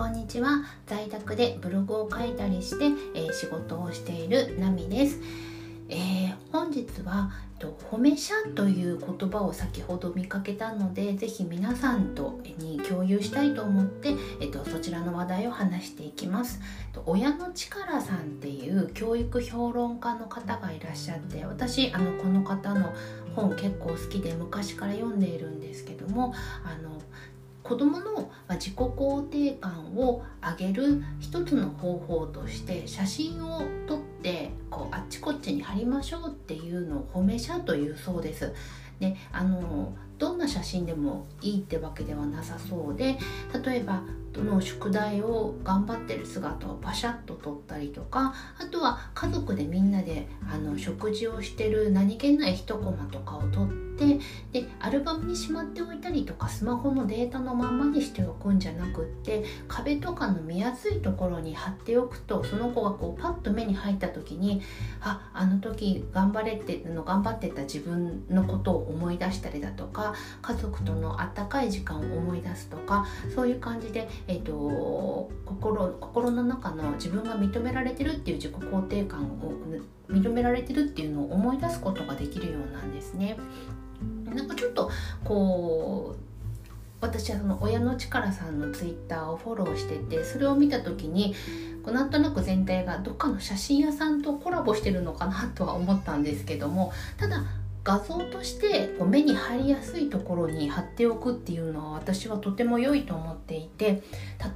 こんにちは在宅でブログを書いたりして、えー、仕事をしているナミです。えー、本日はと褒め者という言葉を先ほど見かけたのでぜひ皆さんとに共有したいと思って、えっと、そちらの話題を話していきます。親の力さんっていう教育評論家の方がいらっしゃって私あのこの方の本結構好きで昔から読んでいるんですけどもあの子どもの自己肯定感を上げる一つの方法として写真を撮ってこうあっちこっちに貼りましょうっていうのを褒め写というそうです。であのどんな写真でもいいってわけではなさそうで例えばどの宿題を頑張ってる姿をパシャッと撮ったりとかあとは家族でみんなであの食事をしてる何気ない一コマとかを撮ってでアルバムにしまっておいたりとかスマホのデータのまんまにしておくんじゃなくって壁とかの見やすいところに貼っておくとその子がこうパッと目に入った時にああの時頑張れての頑張ってた自分のことを思い出したりだとか家族とのあったかい時間を思い出すとかそういう感じでえーと、心心の中の自分が認められてるっていう自己肯定感を認められてるっていうのを思い出すことができるようなんですね。なんかちょっとこう私はその親の力さんのツイッターをフォローしててそれを見た時にこうなんとなく全体がどっかの写真屋さんとコラボしてるのかなとは思ったんですけどもただ画像としてこう目に入りやすいところに貼っておくっていうのは私はとても良いと思っていて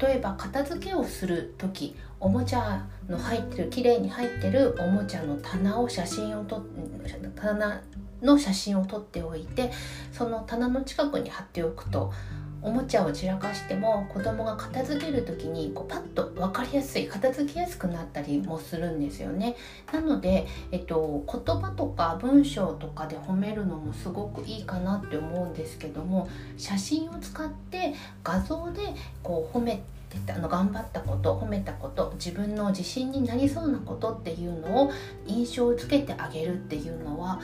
例えば片付けをする時おもちゃの入ってる綺麗に入ってるおもちゃの棚を写真をと棚の写真を撮っておいてその棚の近くに貼っておくとおもちゃを散らかしても子供が片付ける時にこうパッと分かりやすい片付けやすくなったりもするんですよね。なので、えっと、言葉とか文章とかで褒めるのもすごくいいかなって思うんですけども写真を使って画像でこう褒めあの頑張ったこと褒めたこと自分の自信になりそうなことっていうのを印象をつけてあげるっていうのは、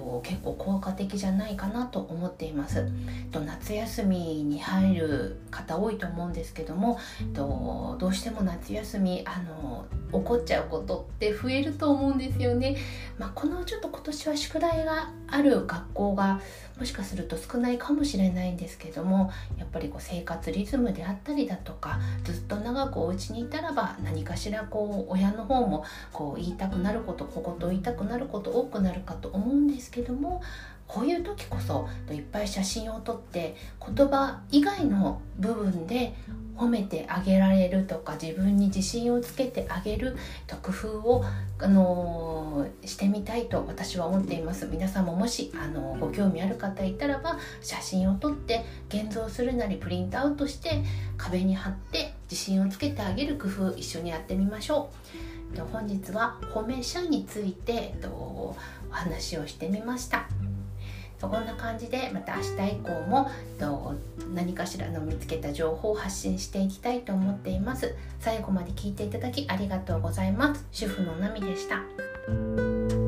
と結構効果的じゃないかなと思っています。と夏休みに入る方多いと思うんですけどもとどうしても夏休みあの怒っちゃうことって増えると思うんですよね。まあ、このちょっと今年は宿題がある学校がもしかすると少ないかもしれないんですけどもやっぱりこう生活リズムであったりだとかずっと長くお家にいたらば何かしらこう親の方もこう言いたくなること小言言いたくなること多くなるかと思うんですけどもこういう時こそいっぱい写真を撮って言葉以外の部分で褒めてあげられるとか自分に自信をつけてあげると工夫を、あのー、してみたいと私は思っています皆さんももし、あのー、ご興味ある方いたらば写真を撮って現像するなりプリントアウトして壁に貼って自信をつけてあげる工夫一緒にやってみましょう。本日は褒め者について、お話をしてみました。そんな感じでまた明日以降も何かしらの見つけた情報を発信していきたいと思っています。最後まで聞いていただきありがとうございます。主婦のナミでした。